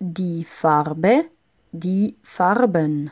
die Farbe, die Farben.